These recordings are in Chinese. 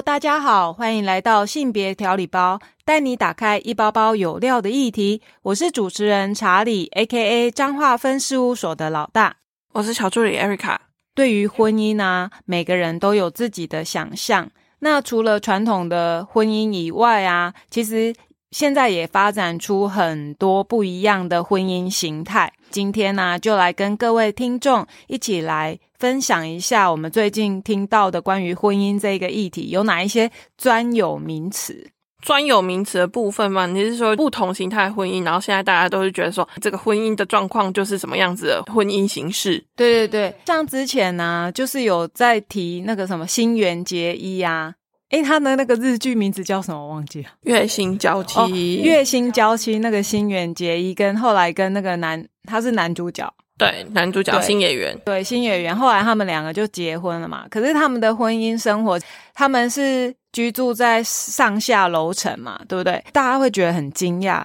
Hello，大家好，欢迎来到性别调理包，带你打开一包包有料的议题。我是主持人查理，A.K.A. 彰化分事务所的老大。我是小助理 Erica。对于婚姻啊，每个人都有自己的想象。那除了传统的婚姻以外啊，其实现在也发展出很多不一样的婚姻形态。今天呢，就来跟各位听众一起来分享一下我们最近听到的关于婚姻这个议题有哪一些专有名词。专有名词的部分嘛，你是说不同形态婚姻，然后现在大家都是觉得说这个婚姻的状况就是什么样子的婚姻形式？对对对，像之前呢，就是有在提那个什么新垣结衣啊。诶，他的那个日剧名字叫什么？忘记了。月薪娇妻，月薪娇妻那个新垣结衣跟后来跟那个男，他是男主角，对，男主角新演员，对，新演员。后来他们两个就结婚了嘛。可是他们的婚姻生活，他们是居住在上下楼层嘛，对不对？大家会觉得很惊讶。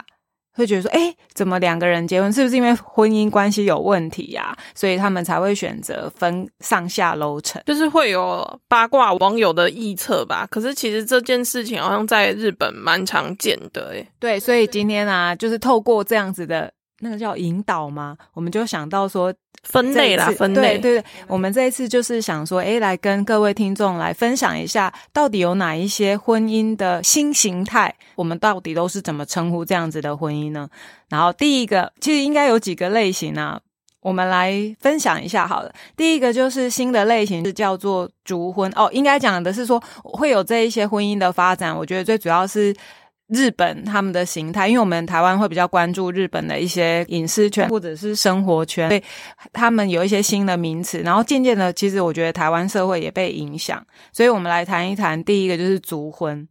会觉得说，哎，怎么两个人结婚，是不是因为婚姻关系有问题呀？所以他们才会选择分上下楼层，就是会有八卦网友的臆测吧。可是其实这件事情好像在日本蛮常见的，哎，对，所以今天啊，就是透过这样子的。那个叫引导吗？我们就想到说分类啦，分类。对对，我们这一次就是想说，哎，来跟各位听众来分享一下，到底有哪一些婚姻的新形态？我们到底都是怎么称呼这样子的婚姻呢？然后第一个，其实应该有几个类型啊，我们来分享一下好了。第一个就是新的类型是叫做烛婚哦，应该讲的是说会有这一些婚姻的发展。我觉得最主要是。日本他们的形态，因为我们台湾会比较关注日本的一些隐私权或者是生活圈，所以他们有一些新的名词。然后渐渐的，其实我觉得台湾社会也被影响。所以我们来谈一谈，第一个就是族婚。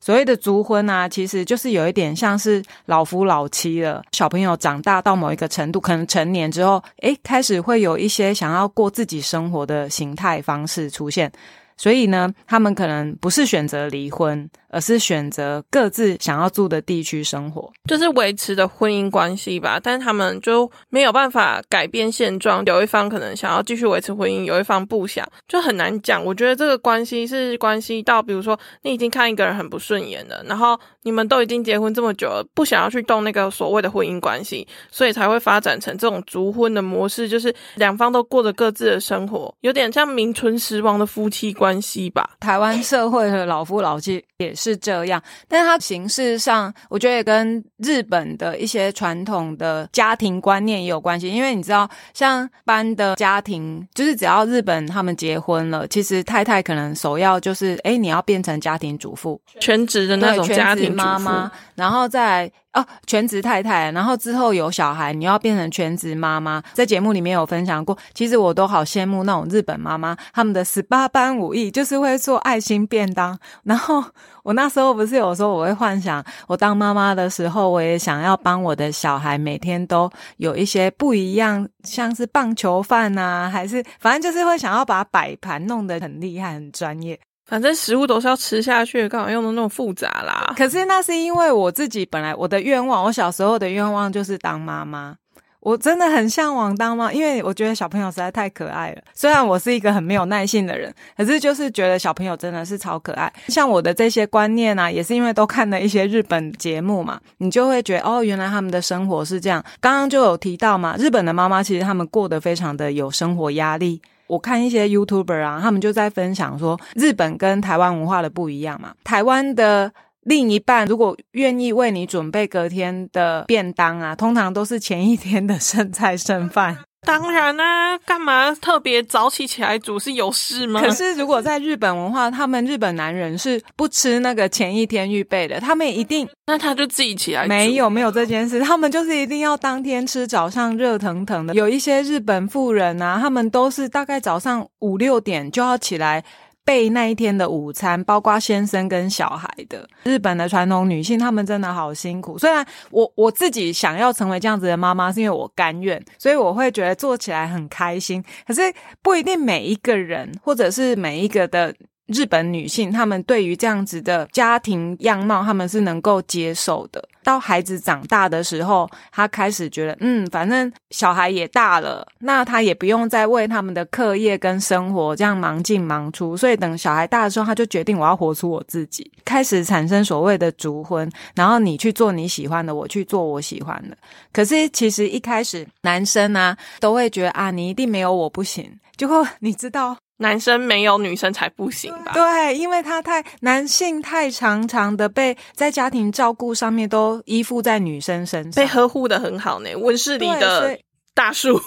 所谓的族婚啊，其实就是有一点像是老夫老妻了。小朋友长大到某一个程度，可能成年之后，诶，开始会有一些想要过自己生活的形态方式出现。所以呢，他们可能不是选择离婚。而是选择各自想要住的地区生活，就是维持的婚姻关系吧。但他们就没有办法改变现状，有一方可能想要继续维持婚姻，有一方不想，就很难讲。我觉得这个关系是关系到，比如说你已经看一个人很不顺眼了，然后你们都已经结婚这么久了，不想要去动那个所谓的婚姻关系，所以才会发展成这种逐婚的模式，就是两方都过着各自的生活，有点像名存实亡的夫妻关系吧。台湾社会的老夫老妻也是。是这样，但是它形式上，我觉得也跟日本的一些传统的家庭观念也有关系。因为你知道，像般的家庭，就是只要日本他们结婚了，其实太太可能首要就是，哎，你要变成家庭主妇，全职的那种家庭妈妈，然后再。哦，全职太太，然后之后有小孩，你要变成全职妈妈。在节目里面有分享过，其实我都好羡慕那种日本妈妈，他们的十八般武艺就是会做爱心便当。然后我那时候不是有说我会幻想，我当妈妈的时候，我也想要帮我的小孩每天都有一些不一样，像是棒球饭啊，还是反正就是会想要把摆盘弄得很厉害、很专业。反正食物都是要吃下去，干嘛用的那么复杂啦？可是那是因为我自己本来我的愿望，我小时候的愿望就是当妈妈。我真的很向往当妈，因为我觉得小朋友实在太可爱了。虽然我是一个很没有耐性的人，可是就是觉得小朋友真的是超可爱。像我的这些观念啊，也是因为都看了一些日本节目嘛，你就会觉得哦，原来他们的生活是这样。刚刚就有提到嘛，日本的妈妈其实他们过得非常的有生活压力。我看一些 YouTuber 啊，他们就在分享说，日本跟台湾文化的不一样嘛。台湾的另一半如果愿意为你准备隔天的便当啊，通常都是前一天的剩菜剩饭。当然啦，干嘛特别早起起来煮是有事吗？可是如果在日本文化，他们日本男人是不吃那个前一天预备的，他们一定那他就自己起来。没有没有这件事，他们就是一定要当天吃早上热腾腾的。有一些日本妇人啊，他们都是大概早上五六点就要起来。备那一天的午餐，包括先生跟小孩的。日本的传统女性，她们真的好辛苦。虽然我我自己想要成为这样子的妈妈，是因为我甘愿，所以我会觉得做起来很开心。可是不一定每一个人，或者是每一个的日本女性，她们对于这样子的家庭样貌，她们是能够接受的。到孩子长大的时候，他开始觉得，嗯，反正小孩也大了，那他也不用再为他们的课业跟生活这样忙进忙出，所以等小孩大的时候，他就决定我要活出我自己，开始产生所谓的族婚，然后你去做你喜欢的，我去做我喜欢的。可是其实一开始男生啊都会觉得啊，你一定没有我不行，结果你知道。男生没有女生才不行吧？对，因为他太男性太常常的被在家庭照顾上面都依附在女生身上，被呵护的很好呢。温室里的大树，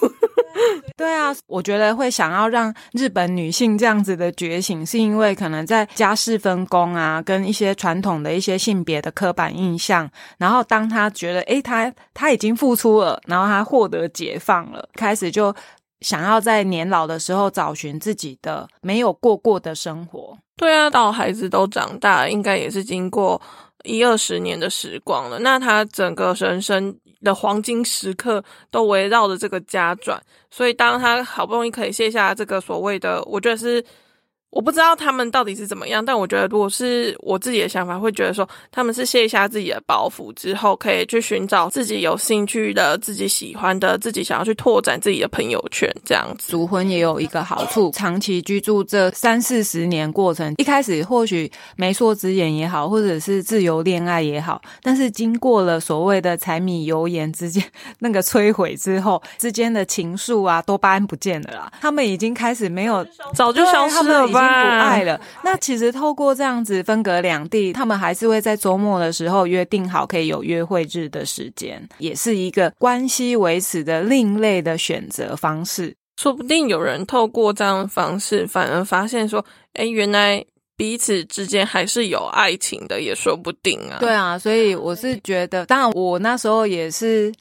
对啊，我觉得会想要让日本女性这样子的觉醒，是因为可能在家事分工啊，跟一些传统的一些性别的刻板印象，然后当他觉得诶，他他已经付出了，然后他获得解放了，开始就。想要在年老的时候找寻自己的没有过过的生活。对啊，到孩子都长大，应该也是经过一二十年的时光了。那他整个人生的黄金时刻都围绕着这个家转，所以当他好不容易可以卸下这个所谓的，我觉得是。我不知道他们到底是怎么样，但我觉得如果是我自己的想法，会觉得说他们是卸下自己的包袱之后，可以去寻找自己有兴趣的、自己喜欢的、自己想要去拓展自己的朋友圈。这样子，族婚也有一个好处，长期居住这三四十年过程，一开始或许媒妁之言也好，或者是自由恋爱也好，但是经过了所谓的柴米油盐之间 那个摧毁之后，之间的情愫啊，多巴胺不见了啦，他们已经开始没有，早就消失了。不爱了。那其实透过这样子分隔两地，他们还是会在周末的时候约定好可以有约会日的时间，也是一个关系维持的另类的选择方式。说不定有人透过这样的方式，反而发现说，哎，原来彼此之间还是有爱情的，也说不定啊。对啊，所以我是觉得，当然我那时候也是。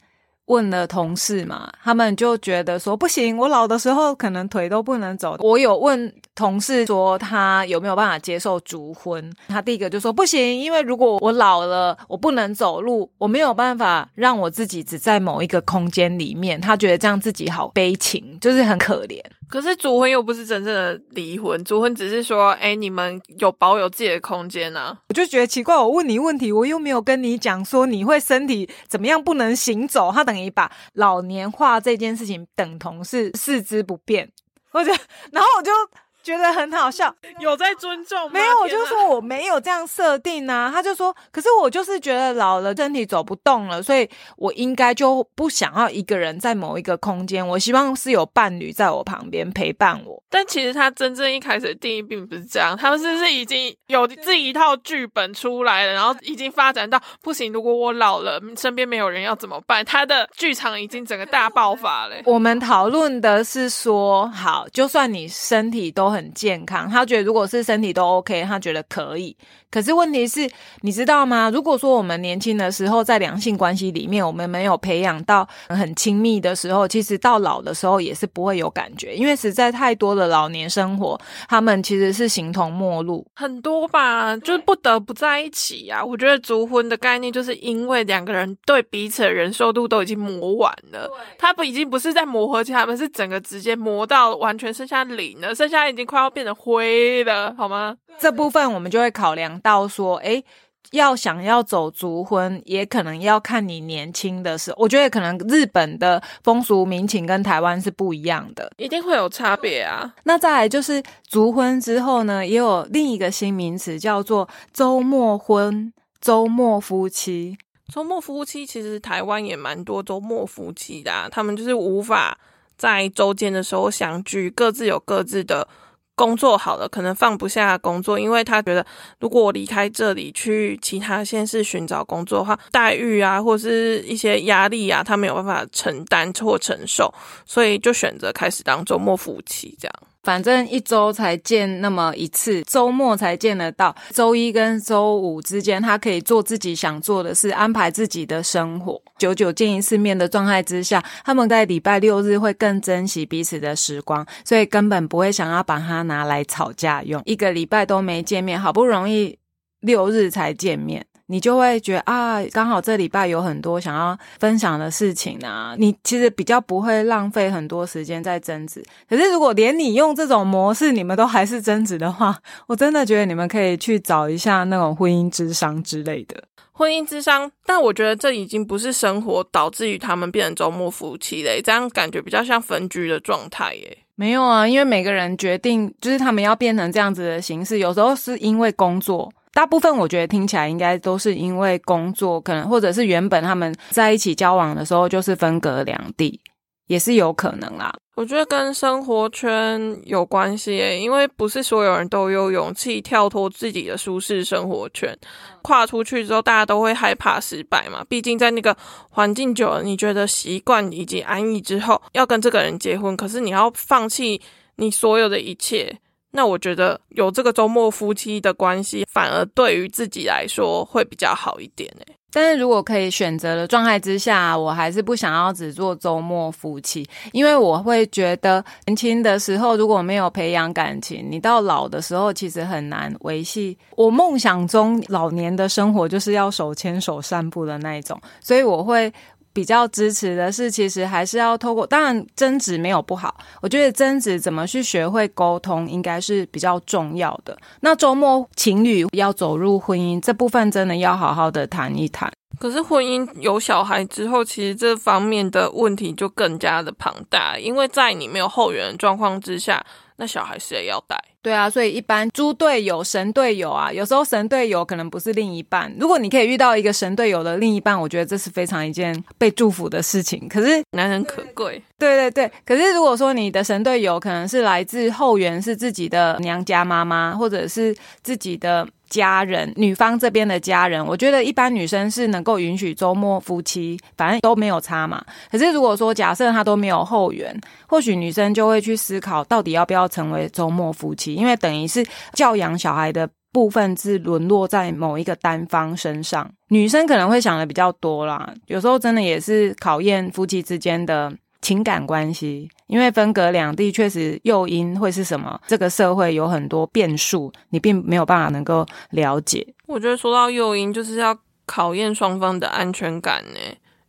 问了同事嘛，他们就觉得说不行，我老的时候可能腿都不能走。我有问同事说他有没有办法接受烛婚，他第一个就说不行，因为如果我老了，我不能走路，我没有办法让我自己只在某一个空间里面。他觉得这样自己好悲情，就是很可怜。可是主婚又不是真正的离婚，主婚只是说，哎，你们有保有自己的空间呢？我就觉得奇怪，我问你问题，我又没有跟你讲说你会身体怎么样不能行走，他等于把老年化这件事情等同是四肢不便，我就，然后我就。觉得很好笑，有在尊重吗？没有，我就说我没有这样设定啊。他就说，可是我就是觉得老了，身体走不动了，所以我应该就不想要一个人在某一个空间。我希望是有伴侣在我旁边陪伴我。但其实他真正一开始的定义并不是这样，他们是是已经有自己一套剧本出来了，然后已经发展到不行。如果我老了，身边没有人要怎么办？他的剧场已经整个大爆发了。我们讨论的是说，好，就算你身体都很。很健康，他觉得如果是身体都 OK，他觉得可以。可是问题是，你知道吗？如果说我们年轻的时候在两性关系里面，我们没有培养到很亲密的时候，其实到老的时候也是不会有感觉，因为实在太多的老年生活，他们其实是形同陌路，很多吧，就是不得不在一起呀。我觉得足婚的概念，就是因为两个人对彼此的忍受度都已经磨完了，他不已经不是在磨合期，他们是整个直接磨到完全剩下零了，剩下已经快要变成灰的，好吗？这部分我们就会考量到说，哎，要想要走族婚，也可能要看你年轻的时候。我觉得可能日本的风俗民情跟台湾是不一样的，一定会有差别啊。那再来就是族婚之后呢，也有另一个新名词叫做周末婚、周末夫妻。周末夫妻其实台湾也蛮多周末夫妻的，他们就是无法在周间的时候相聚，各自有各自的。工作好了，可能放不下工作，因为他觉得如果我离开这里去其他县市寻找工作的话，待遇啊，或是一些压力啊，他没有办法承担或承受，所以就选择开始当周末夫妻这样。反正一周才见那么一次，周末才见得到。周一跟周五之间，他可以做自己想做的事，安排自己的生活。久久见一次面的状态之下，他们在礼拜六日会更珍惜彼此的时光，所以根本不会想要把它拿来吵架用。一个礼拜都没见面，好不容易六日才见面。你就会觉得啊，刚好这礼拜有很多想要分享的事情啊，你其实比较不会浪费很多时间在争执。可是如果连你用这种模式，你们都还是争执的话，我真的觉得你们可以去找一下那种婚姻智商之类的。婚姻之商，但我觉得这已经不是生活导致于他们变成周末夫妻嘞，这样感觉比较像分居的状态耶。没有啊，因为每个人决定就是他们要变成这样子的形式，有时候是因为工作，大部分我觉得听起来应该都是因为工作，可能或者是原本他们在一起交往的时候就是分隔两地。也是有可能啦，我觉得跟生活圈有关系，因为不是所有人都有勇气跳脱自己的舒适生活圈，跨出去之后，大家都会害怕失败嘛。毕竟在那个环境久了，你觉得习惯以及安逸之后，要跟这个人结婚，可是你要放弃你所有的一切，那我觉得有这个周末夫妻的关系，反而对于自己来说会比较好一点诶。但是如果可以选择的状态之下，我还是不想要只做周末夫妻，因为我会觉得年轻的时候如果没有培养感情，你到老的时候其实很难维系。我梦想中老年的生活就是要手牵手散步的那一种，所以我会。比较支持的是，其实还是要透过，当然争执没有不好，我觉得争执怎么去学会沟通，应该是比较重要的。那周末情侣要走入婚姻这部分，真的要好好的谈一谈。可是婚姻有小孩之后，其实这方面的问题就更加的庞大，因为在你没有后援的状况之下。那小孩谁要带？对啊，所以一般猪队友、神队友啊，有时候神队友可能不是另一半。如果你可以遇到一个神队友的另一半，我觉得这是非常一件被祝福的事情。可是难能可贵。对对对，可是如果说你的神队友可能是来自后援，是自己的娘家妈妈，或者是自己的。家人，女方这边的家人，我觉得一般女生是能够允许周末夫妻，反正都没有差嘛。可是如果说假设他都没有后援，或许女生就会去思考，到底要不要成为周末夫妻，因为等于是教养小孩的部分是沦落在某一个单方身上。女生可能会想的比较多啦，有时候真的也是考验夫妻之间的。情感关系，因为分隔两地，确实诱因会是什么？这个社会有很多变数，你并没有办法能够了解。我觉得说到诱因，就是要考验双方的安全感呢。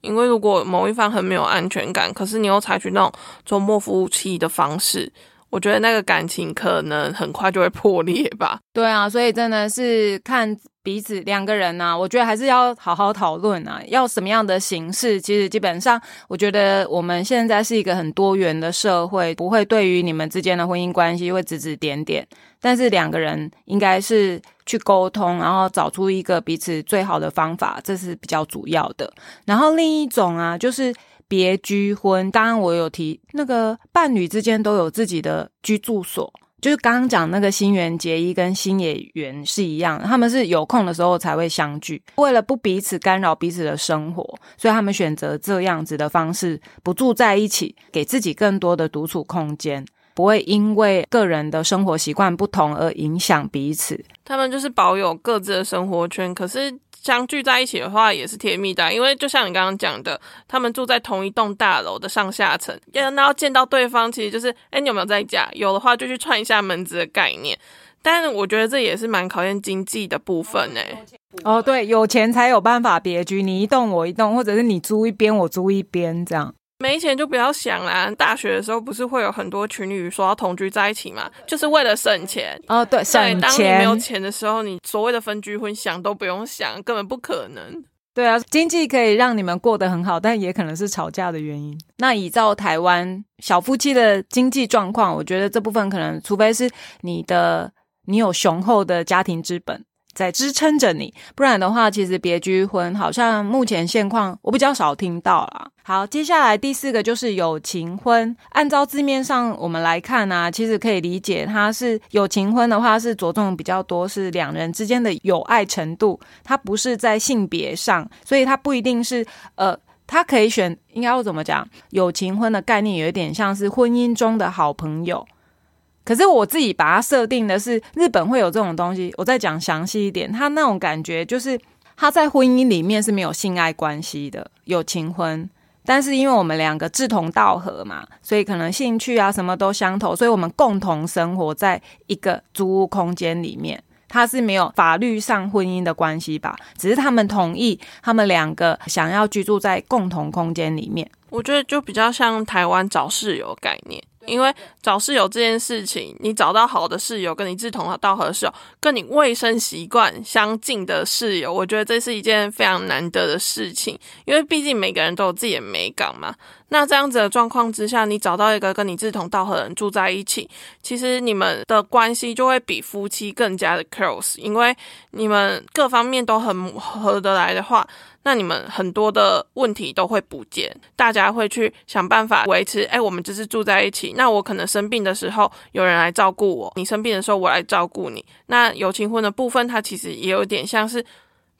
因为如果某一方很没有安全感，可是你又采取那种周末夫妻的方式。我觉得那个感情可能很快就会破裂吧。对啊，所以真的是看彼此两个人呐，我觉得还是要好好讨论啊，要什么样的形式。其实基本上，我觉得我们现在是一个很多元的社会，不会对于你们之间的婚姻关系会指指点点。但是两个人应该是去沟通，然后找出一个彼此最好的方法，这是比较主要的。然后另一种啊，就是。别居婚，当然我有提那个伴侣之间都有自己的居住所，就是刚刚讲那个新垣结衣跟新野原是一样，他们是有空的时候才会相聚，为了不彼此干扰彼此的生活，所以他们选择这样子的方式，不住在一起，给自己更多的独处空间，不会因为个人的生活习惯不同而影响彼此。他们就是保有各自的生活圈，可是。相聚在一起的话也是甜蜜的，因为就像你刚刚讲的，他们住在同一栋大楼的上下层，要然后见到对方，其实就是，哎，你有没有在家？有的话就去串一下门子的概念。但是我觉得这也是蛮考验经济的部分呢。哦，对，有钱才有办法别居，你一栋我一栋，或者是你租一边我租一边这样。没钱就不要想啦。大学的时候不是会有很多情侣说要同居在一起嘛，就是为了省钱。哦，对，省钱。当你没有钱的时候，你所谓的分居婚想都不用想，根本不可能。对啊，经济可以让你们过得很好，但也可能是吵架的原因。那依照台湾小夫妻的经济状况，我觉得这部分可能，除非是你的你有雄厚的家庭资本。在支撑着你，不然的话，其实别居婚好像目前现况我比较少听到啦。好，接下来第四个就是有情婚。按照字面上我们来看呢，其实可以理解，它是有情婚的话是着重比较多是两人之间的友爱程度，它不是在性别上，所以它不一定是呃，它可以选，应该要怎么讲？有情婚的概念有一点像是婚姻中的好朋友。可是我自己把它设定的是日本会有这种东西，我再讲详细一点，他那种感觉就是他在婚姻里面是没有性爱关系的，有情婚，但是因为我们两个志同道合嘛，所以可能兴趣啊什么都相投，所以我们共同生活在一个租屋空间里面，他是没有法律上婚姻的关系吧，只是他们同意他们两个想要居住在共同空间里面。我觉得就比较像台湾找室友概念。因为找室友这件事情，你找到好的室友，跟你志同道合的室友，跟你卫生习惯相近的室友，我觉得这是一件非常难得的事情，因为毕竟每个人都有自己的美感嘛。那这样子的状况之下，你找到一个跟你志同道合的人住在一起，其实你们的关系就会比夫妻更加的 close，因为你们各方面都很合得来的话，那你们很多的问题都会不见，大家会去想办法维持。哎，我们只是住在一起，那我可能生病的时候有人来照顾我，你生病的时候我来照顾你。那有情婚的部分，它其实也有点像是。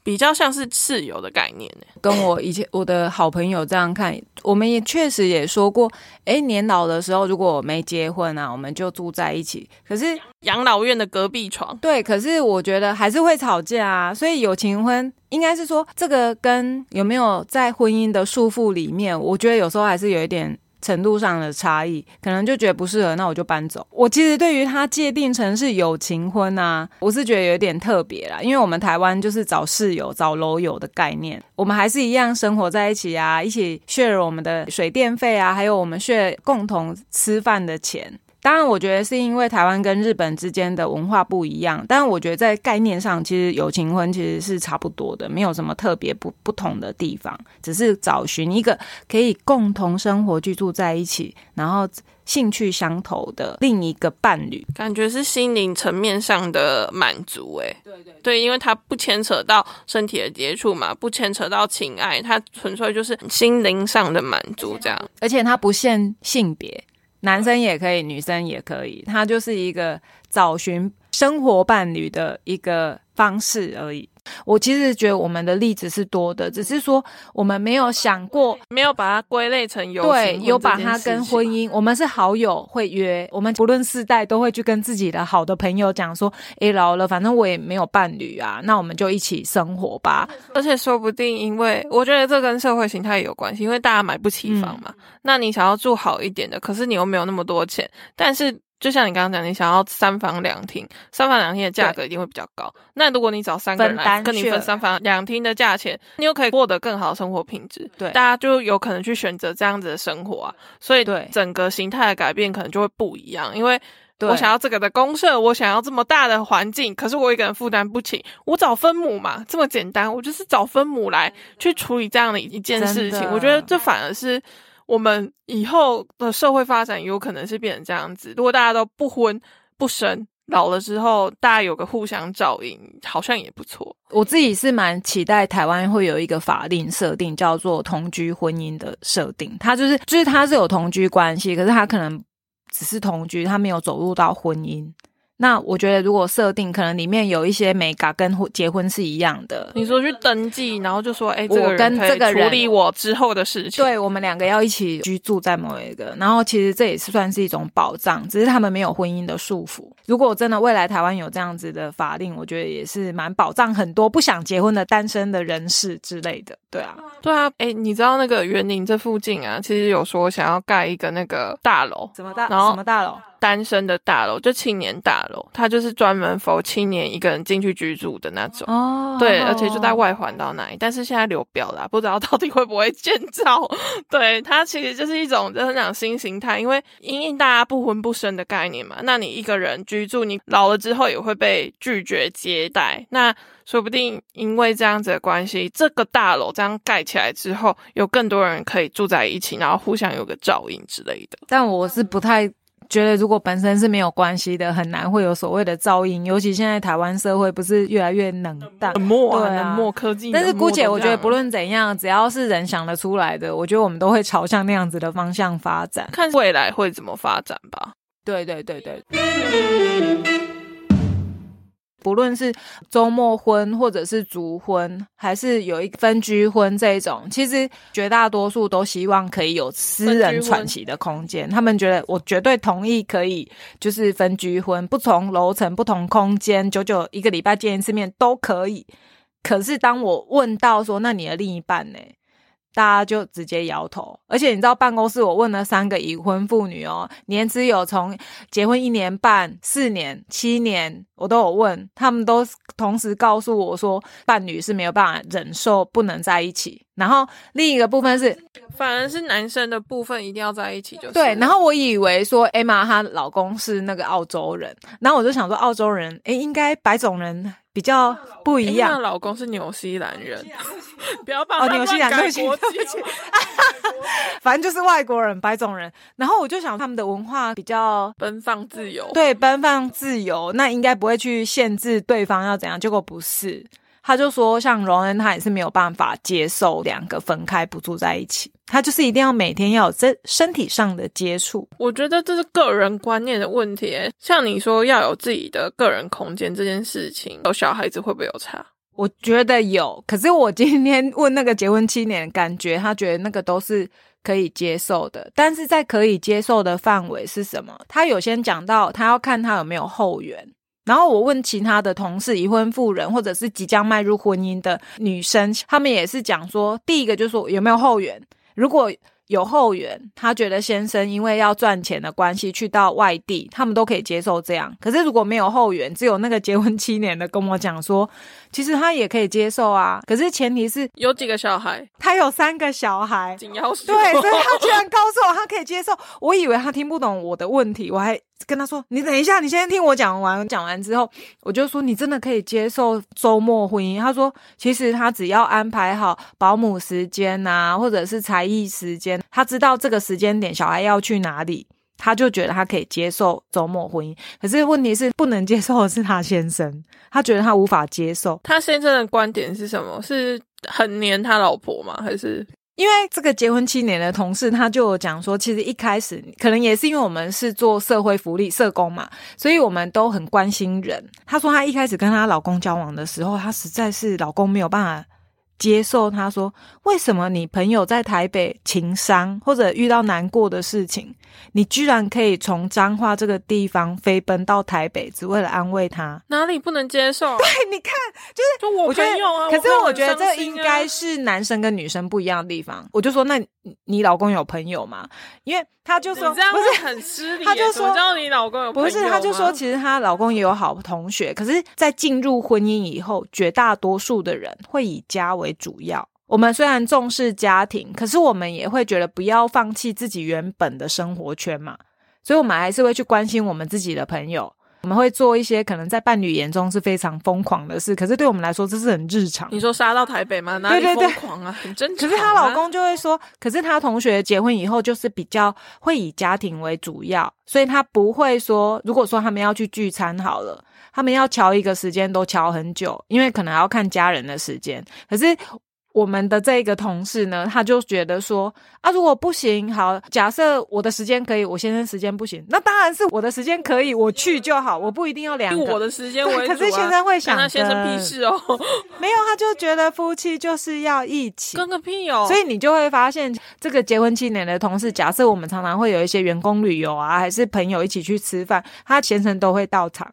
比较像是室友的概念呢，跟我以前我的好朋友这样看，我们也确实也说过，哎，年老的时候如果没结婚啊，我们就住在一起。可是养老院的隔壁床，对，可是我觉得还是会吵架啊。所以有情婚应该是说，这个跟有没有在婚姻的束缚里面，我觉得有时候还是有一点。程度上的差异，可能就觉得不适合，那我就搬走。我其实对于他界定成是友情婚啊，我是觉得有点特别啦，因为我们台湾就是找室友、找楼友的概念，我们还是一样生活在一起啊，一起 share 我们的水电费啊，还有我们 share 共同吃饭的钱。当然，我觉得是因为台湾跟日本之间的文化不一样。但是，我觉得在概念上，其实友情婚其实是差不多的，没有什么特别不不同的地方，只是找寻一个可以共同生活、居住在一起，然后兴趣相投的另一个伴侣。感觉是心灵层面上的满足，哎，对对对，因为它不牵扯到身体的接触嘛，不牵扯到情爱，它纯粹就是心灵上的满足，这样，而且它不限性别。男生也可以，女生也可以，它就是一个找寻生活伴侣的一个方式而已。我其实觉得我们的例子是多的，只是说我们没有想过，没有把它归类成有对，有把它跟婚姻。我们是好友会约，我们不论世代都会去跟自己的好的朋友讲说：“诶，老了，反正我也没有伴侣啊，那我们就一起生活吧。”而且说不定，因为我觉得这跟社会形态有关系，因为大家买不起房嘛，那你想要住好一点的，可是你又没有那么多钱，但是。就像你刚刚讲，你想要三房两厅，三房两厅的价格一定会比较高。那如果你找三个人来跟你分三房两厅的价钱，你又可以获得更好的生活品质。对，大家就有可能去选择这样子的生活啊。所以，对整个形态的改变可能就会不一样。因为我想要这个的公社，我想要这么大的环境，可是我一个人负担不起，我找分母嘛，这么简单，我就是找分母来去处理这样的一件事情。我觉得这反而是。我们以后的社会发展有可能是变成这样子。如果大家都不婚不生，老了之后大家有个互相照应，好像也不错。我自己是蛮期待台湾会有一个法令设定，叫做同居婚姻的设定。它就是就是它是有同居关系，可是它可能只是同居，它没有走入到婚姻。那我觉得，如果设定可能里面有一些美嘎跟结婚是一样的，你说去登记，然后就说，哎，我跟这个人处理我之后的事情，对我们两个要一起居住在某一个，然后其实这也是算是一种保障，只是他们没有婚姻的束缚。如果真的未来台湾有这样子的法令，我觉得也是蛮保障很多不想结婚的单身的人士之类的。对啊，对啊，哎，你知道那个园林这附近啊，其实有说想要盖一个那个大楼，什么大，然后什么大楼？单身的大楼就青年大楼，它就是专门否青年一个人进去居住的那种。哦，对，而且就在外环到那里，但是现在流标了，不知道到底会不会建造。对，它其实就是一种就是讲新形态，因为因应大家不婚不生的概念嘛。那你一个人居住，你老了之后也会被拒绝接待。那说不定因为这样子的关系，这个大楼这样盖起来之后，有更多人可以住在一起，然后互相有个照应之类的。但我是不太。觉得如果本身是没有关系的，很难会有所谓的噪音。尤其现在台湾社会不是越来越冷淡、冷漠、冷漠科技。但是姑且我觉得不论怎样，只要是人想得出来的，我觉得我们都会朝向那样子的方向发展。看未来会怎么发展吧。对对对对。不论是周末婚，或者是族婚，还是有一分居婚这一种，其实绝大多数都希望可以有私人喘息的空间。他们觉得我绝对同意可以，就是分居婚，不同楼层、不同空间，久久一个礼拜见一次面都可以。可是当我问到说，那你的另一半呢？大家就直接摇头。而且你知道，办公室我问了三个已婚妇女哦，年资有从结婚一年半、四年、七年，我都有问，他们都同时告诉我说，伴侣是没有办法忍受不能在一起。然后另一个部分是，反而是男生的部分一定要在一起，就是对。然后我以为说，Emma 她老公是那个澳洲人，然后我就想说，澳洲人诶应该白种人比较不一样。老公是纽西兰人，不要把哦纽西兰对不起，对不起，反正就是外国人，白种人。然后我就想，他们的文化比较奔放自由，对，奔放自由，那应该不会去限制对方要怎样。结果不是。他就说，像荣恩，他也是没有办法接受两个分开不住在一起，他就是一定要每天要有身身体上的接触。我觉得这是个人观念的问题。像你说要有自己的个人空间这件事情，有小孩子会不会有差？我觉得有，可是我今天问那个结婚七年，感觉他觉得那个都是可以接受的，但是在可以接受的范围是什么？他有先讲到，他要看他有没有后援。然后我问其他的同事，已婚妇人或者是即将迈入婚姻的女生，他们也是讲说，第一个就是说有没有后援，如果。有后援，他觉得先生因为要赚钱的关系去到外地，他们都可以接受这样。可是如果没有后援，只有那个结婚七年的跟我讲说，其实他也可以接受啊。可是前提是有几个小孩，他有三个小孩，紧要对，所以他居然告诉我他可以接受。我以为他听不懂我的问题，我还跟他说：“你等一下，你先听我讲完。”讲完之后，我就说：“你真的可以接受周末婚姻？”他说：“其实他只要安排好保姆时间啊，或者是才艺时间。”他知道这个时间点小孩要去哪里，他就觉得他可以接受周末婚姻。可是问题是不能接受的是他先生，他觉得他无法接受。他先生的观点是什么？是很黏他老婆吗？还是因为这个结婚七年的同事，他就讲说，其实一开始可能也是因为我们是做社会福利社工嘛，所以我们都很关心人。他说他一开始跟他老公交往的时候，他实在是老公没有办法。接受他说，为什么你朋友在台北情伤或者遇到难过的事情，你居然可以从彰化这个地方飞奔到台北，只为了安慰他？哪里不能接受？对，你看，就是就我朋友啊。可是我觉得这应该是男生跟女生不一样的地方。我就说，那你老公有朋友吗？因为他就说这样不是很失礼。他就说，知道你老公有不是？他就说，其实她老公也有好同学，可是，在进入婚姻以后，绝大多数的人会以家。为主要，我们虽然重视家庭，可是我们也会觉得不要放弃自己原本的生活圈嘛，所以我们还是会去关心我们自己的朋友，我们会做一些可能在伴侣眼中是非常疯狂的事，可是对我们来说这是很日常。你说杀到台北吗？对对对，疯狂啊，很真。可是她老公就会说，可是她同学结婚以后就是比较会以家庭为主要，所以她不会说，如果说他们要去聚餐好了。他们要瞧一个时间都瞧很久，因为可能要看家人的时间。可是我们的这个同事呢，他就觉得说啊，如果不行，好，假设我的时间可以，我先生时间不行，那当然是我的时间可以，我去就好，我不一定要两个。我的时间为主。可是先生会想，那先生屁事哦，没有，他就觉得夫妻就是要一起，跟个屁哦。所以你就会发现，这个结婚七年的同事，假设我们常常会有一些员工旅游啊，还是朋友一起去吃饭，他先生都会到场。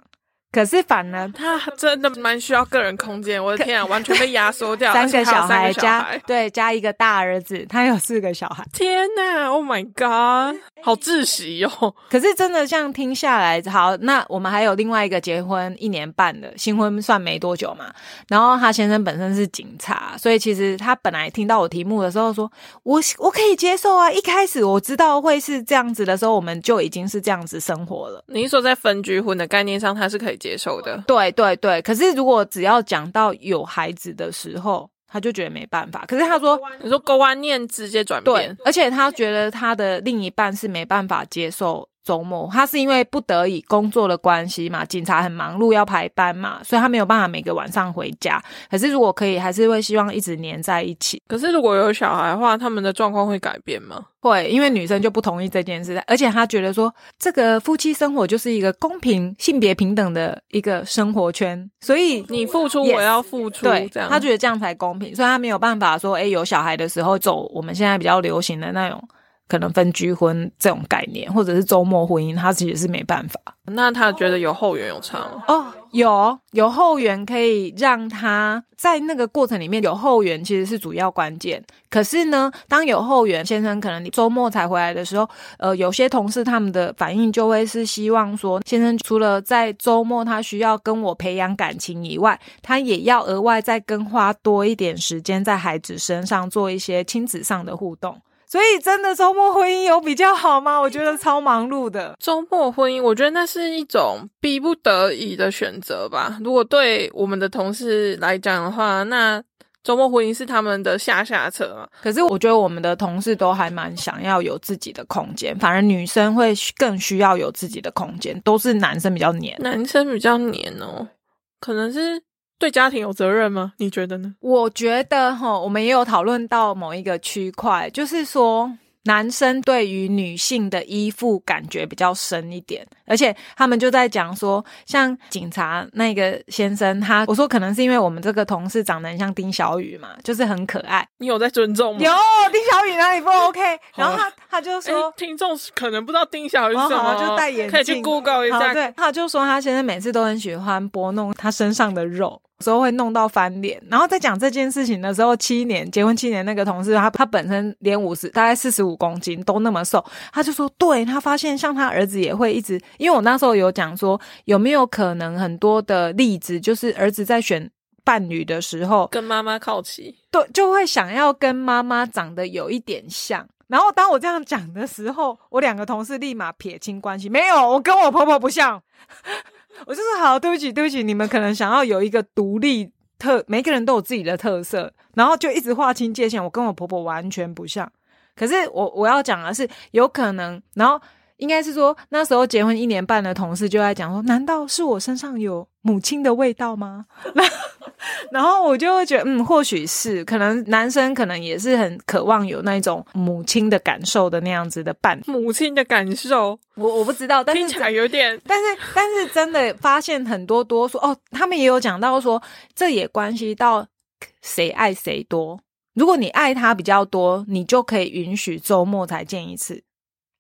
可是反而，他真的蛮需要个人空间。我的天啊，完全被压缩掉。三个小孩加对加一个大儿子，他有四个小孩。天呐，Oh my God，好窒息哦！可是真的这样听下来，好，那我们还有另外一个结婚一年半的新婚算没多久嘛。然后他先生本身是警察，所以其实他本来听到我题目的时候，说我我可以接受啊。一开始我知道会是这样子的时候，我们就已经是这样子生活了。你说在分居婚的概念上，他是可以。接受的，对对对。可是如果只要讲到有孩子的时候，他就觉得没办法。可是他说，你说勾完念直接转变，而且他觉得他的另一半是没办法接受。周末，他是因为不得已工作的关系嘛，警察很忙碌要排班嘛，所以他没有办法每个晚上回家。可是如果可以，还是会希望一直黏在一起。可是如果有小孩的话，他们的状况会改变吗？会，因为女生就不同意这件事，而且她觉得说，这个夫妻生活就是一个公平、性别平等的一个生活圈，所以你付出，我要付出，对，这样他觉得这样才公平，所以他没有办法说，哎，有小孩的时候走我们现在比较流行的那种。可能分居婚这种概念，或者是周末婚姻，他其实是没办法。那他觉得有后援有差吗？哦，有有后援可以让他在那个过程里面有后援，其实是主要关键。可是呢，当有后援先生可能你周末才回来的时候，呃，有些同事他们的反应就会是希望说，先生除了在周末他需要跟我培养感情以外，他也要额外再跟花多一点时间在孩子身上做一些亲子上的互动。所以，真的周末婚姻有比较好吗？我觉得超忙碌的。周末婚姻，我觉得那是一种逼不得已的选择吧。如果对我们的同事来讲的话，那周末婚姻是他们的下下策嘛。可是，我觉得我们的同事都还蛮想要有自己的空间，反而女生会更需要有自己的空间，都是男生比较黏，男生比较黏哦，可能是。对家庭有责任吗？你觉得呢？我觉得哈，我们也有讨论到某一个区块，就是说。男生对于女性的依附感觉比较深一点，而且他们就在讲说，像警察那个先生，他我说可能是因为我们这个同事长得很像丁小雨嘛，就是很可爱。你有在尊重吗？有丁小雨哪里不 OK？然后他他就说，听众可能不知道丁小雨什么，就戴眼镜，可以去 Google 一下。对，他就说他现在每次都很喜欢拨弄他身上的肉。时候会弄到翻脸，然后在讲这件事情的时候，七年结婚七年那个同事，他他本身连五十大概四十五公斤都那么瘦，他就说，对他发现像他儿子也会一直，因为我那时候有讲说，有没有可能很多的例子，就是儿子在选伴侣的时候跟妈妈靠齐，对，就会想要跟妈妈长得有一点像。然后当我这样讲的时候，我两个同事立马撇清关系，没有，我跟我婆婆不像。我就说好，对不起，对不起，你们可能想要有一个独立特，每个人都有自己的特色，然后就一直划清界限。我跟我婆婆完全不像，可是我我要讲的是，有可能，然后。应该是说那时候结婚一年半的同事就在讲说，难道是我身上有母亲的味道吗？然后我就会觉得，嗯，或许是，可能男生可能也是很渴望有那种母亲的感受的那样子的伴。母亲的感受，我我不知道，但听起来有点，但是但是真的发现很多多说哦，他们也有讲到说，这也关系到谁爱谁多。如果你爱他比较多，你就可以允许周末才见一次。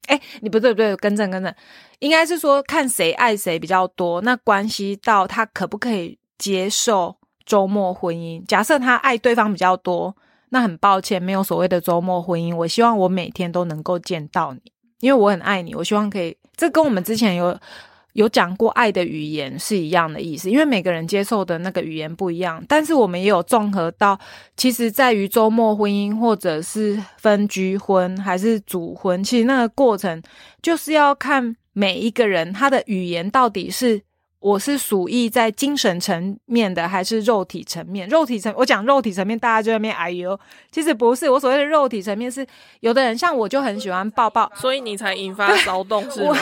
哎，你不对不对，更正更正，应该是说看谁爱谁比较多，那关系到他可不可以接受周末婚姻。假设他爱对方比较多，那很抱歉，没有所谓的周末婚姻。我希望我每天都能够见到你，因为我很爱你。我希望可以，这跟我们之前有。有讲过爱的语言是一样的意思，因为每个人接受的那个语言不一样。但是我们也有综合到，其实在于周末婚姻或者是分居婚还是主婚，其实那个过程就是要看每一个人他的语言到底是。我是属意在精神层面的，还是肉体层面？肉体层，我讲肉体层面，大家就在那边哎呦，其实不是。我所谓的肉体层面是，有的人像我就很喜欢抱抱，所以你才引发骚动是吗？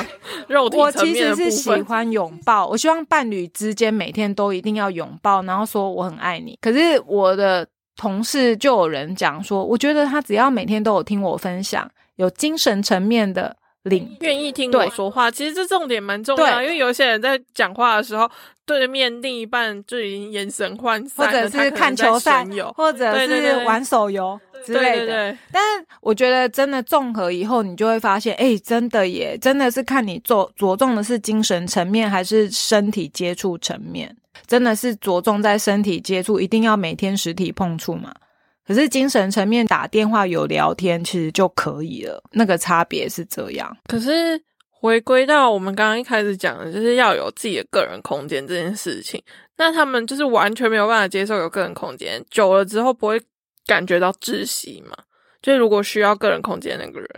肉体我其实是喜欢拥抱，我希望伴侣之间每天都一定要拥抱，然后说我很爱你。可是我的同事就有人讲说，我觉得他只要每天都有听我分享，有精神层面的。领。愿意听我说话，其实这重点蛮重要，因为有些人在讲话的时候，对面另一半就已经眼神涣散，或者是看球赛，或者是玩手游之类的。但是我觉得真的综合以后，你就会发现，哎，真的也真的是看你着着重的是精神层面还是身体接触层面，真的是着重在身体接触，一定要每天实体碰触嘛。可是精神层面打电话有聊天其实就可以了，那个差别是这样。可是回归到我们刚刚一开始讲的，就是要有自己的个人空间这件事情，那他们就是完全没有办法接受有个人空间，久了之后不会感觉到窒息嘛？就如果需要个人空间那个人。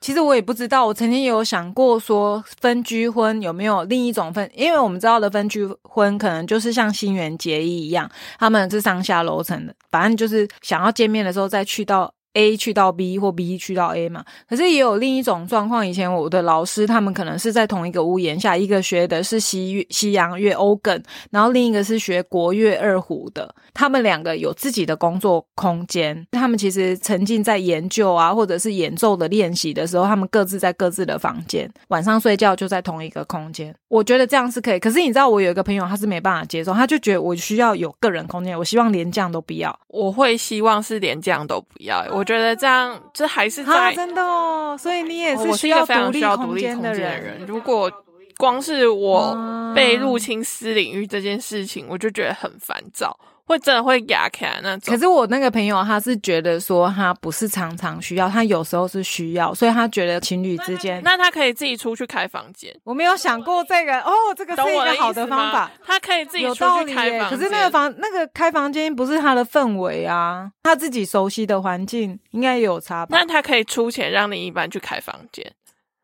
其实我也不知道，我曾经有想过说分居婚有没有另一种分，因为我们知道的分居婚可能就是像新垣结衣一样，他们是上下楼层的，反正就是想要见面的时候再去到。A 去到 B 或 B 去到 A 嘛，可是也有另一种状况。以前我的老师他们可能是在同一个屋檐下，一个学的是西、西洋乐、欧梗，然后另一个是学国乐二胡的。他们两个有自己的工作空间，他们其实沉浸在研究啊，或者是演奏的练习的时候，他们各自在各自的房间，晚上睡觉就在同一个空间。我觉得这样是可以。可是你知道，我有一个朋友，他是没办法接受，他就觉得我需要有个人空间，我希望连这样都不要。我会希望是连这样都不要。我觉得这样，这还是在真的哦。所以你也是需要独立空间的人。如果光是我被入侵私领域这件事情，我就觉得很烦躁。会真的会压起来那种。可是我那个朋友他是觉得说他不是常常需要，他有时候是需要，所以他觉得情侣之间，那他可以自己出去开房间。我没有想过这个哦，这个是一个好的方法。他可以自己有出去开房可是那个房那个开房间不是他的氛围啊，他自己熟悉的环境应该有差吧？那他可以出钱让另一半去开房间。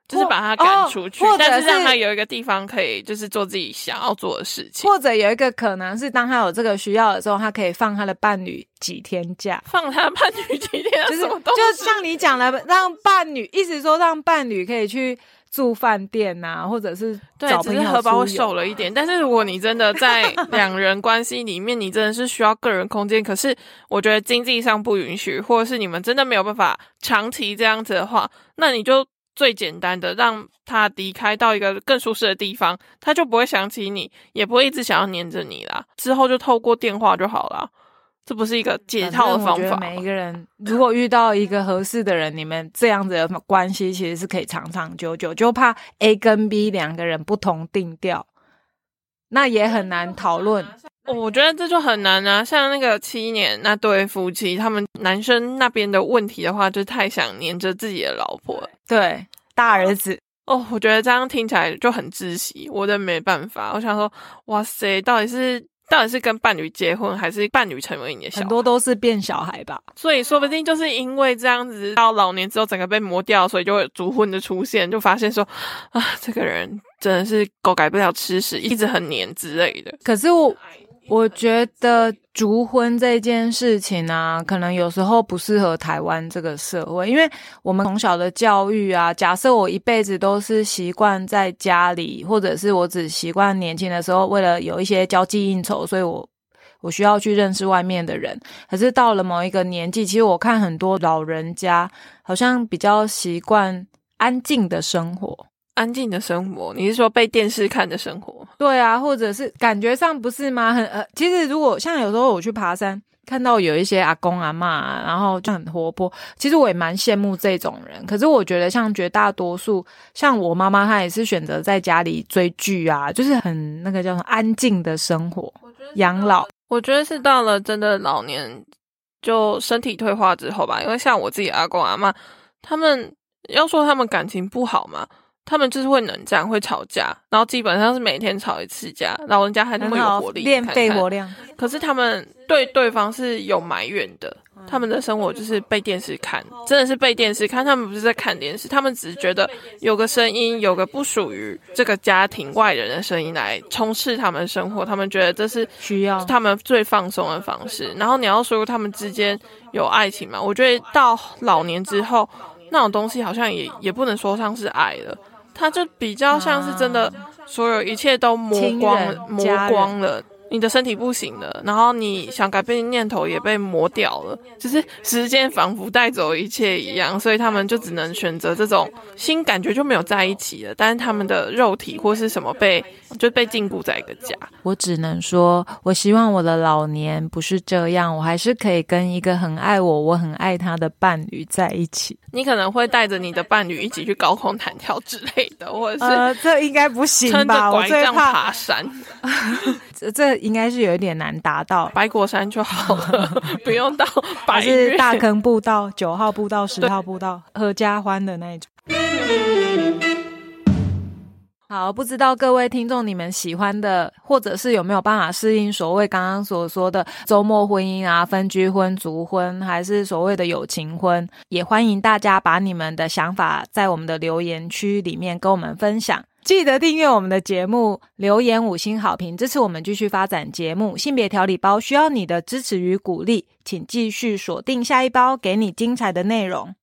就是把他赶出去，但是让他有一个地方可以，就是做自己想要做的事情。或者有一个可能是，当他有这个需要的时候，他可以放他的伴侣几天假。放他的伴侣几天？就是就像你讲的，让伴侣，意思说让伴侣可以去住饭店呐，或者是对，只是荷包会瘦了一点。但是如果你真的在 两人关系里面，你真的是需要个人空间，可是我觉得经济上不允许，或者是你们真的没有办法长期这样子的话，那你就。最简单的，让他离开到一个更舒适的地方，他就不会想起你，也不会一直想要黏着你啦。之后就透过电话就好了，这不是一个解套的方法。每一个人如果遇到一个合适的人，你们这样子的关系其实是可以长长久久。就怕 A 跟 B 两个人不同定调，那也很难讨论。我觉得这就很难啊。像那个七年那对夫妻，他们男生那边的问题的话，就太想黏着自己的老婆。对，大儿子哦，我觉得这样听起来就很窒息，我真没办法。我想说，哇塞，到底是到底是跟伴侣结婚，还是伴侣成为你的小孩？很多都是变小孩吧。所以说不定就是因为这样子，到老年之后整个被磨掉，所以就会烛婚的出现，就发现说啊，这个人真的是狗改不了吃屎，一直很黏之类的。可是我。我觉得烛婚这件事情啊，可能有时候不适合台湾这个社会，因为我们从小的教育啊，假设我一辈子都是习惯在家里，或者是我只习惯年轻的时候，为了有一些交际应酬，所以我我需要去认识外面的人。可是到了某一个年纪，其实我看很多老人家好像比较习惯安静的生活。安静的生活，你是说被电视看的生活？对啊，或者是感觉上不是吗？很呃，其实如果像有时候我去爬山，看到有一些阿公阿妈，然后就很活泼，其实我也蛮羡慕这种人。可是我觉得像绝大多数，像我妈妈，她也是选择在家里追剧啊，就是很那个叫什么安静的生活，养老。我觉得是到了真的老年，就身体退化之后吧。因为像我自己阿公阿妈，他们要说他们感情不好嘛。他们就是会冷战，会吵架，然后基本上是每天吵一次架。老人家还那么有活力，练肺活量。可是他们对对方是有埋怨的。他们的生活就是被电视看，真的是被电视看。他们不是在看电视，他们只是觉得有个声音，有个不属于这个家庭外人的声音来充斥他们的生活。他们觉得这是需要他们最放松的方式。然后你要说他们之间有爱情吗？我觉得到老年之后，那种东西好像也也不能说上是爱了。他就比较像是真的，所有一切都磨光磨光了。你的身体不行了，然后你想改变念头也被磨掉了，就是时间仿佛带走一切一样，所以他们就只能选择这种心感觉就没有在一起了，但是他们的肉体或是什么被就被禁锢在一个家。我只能说，我希望我的老年不是这样，我还是可以跟一个很爱我、我很爱他的伴侣在一起。你可能会带着你的伴侣一起去高空弹跳之类的，或者是这应该不行吧？我最怕爬山，这 这。应该是有一点难达到，白果山就好了，不用到白是大坑步道、九号步道、十号步道、合家欢的那种。好，不知道各位听众你们喜欢的，或者是有没有办法适应所谓刚刚所说的周末婚姻啊、分居婚、族婚，还是所谓的友情婚？也欢迎大家把你们的想法在我们的留言区里面跟我们分享。记得订阅我们的节目，留言五星好评，这次我们继续发展节目。性别调理包需要你的支持与鼓励，请继续锁定下一包，给你精彩的内容。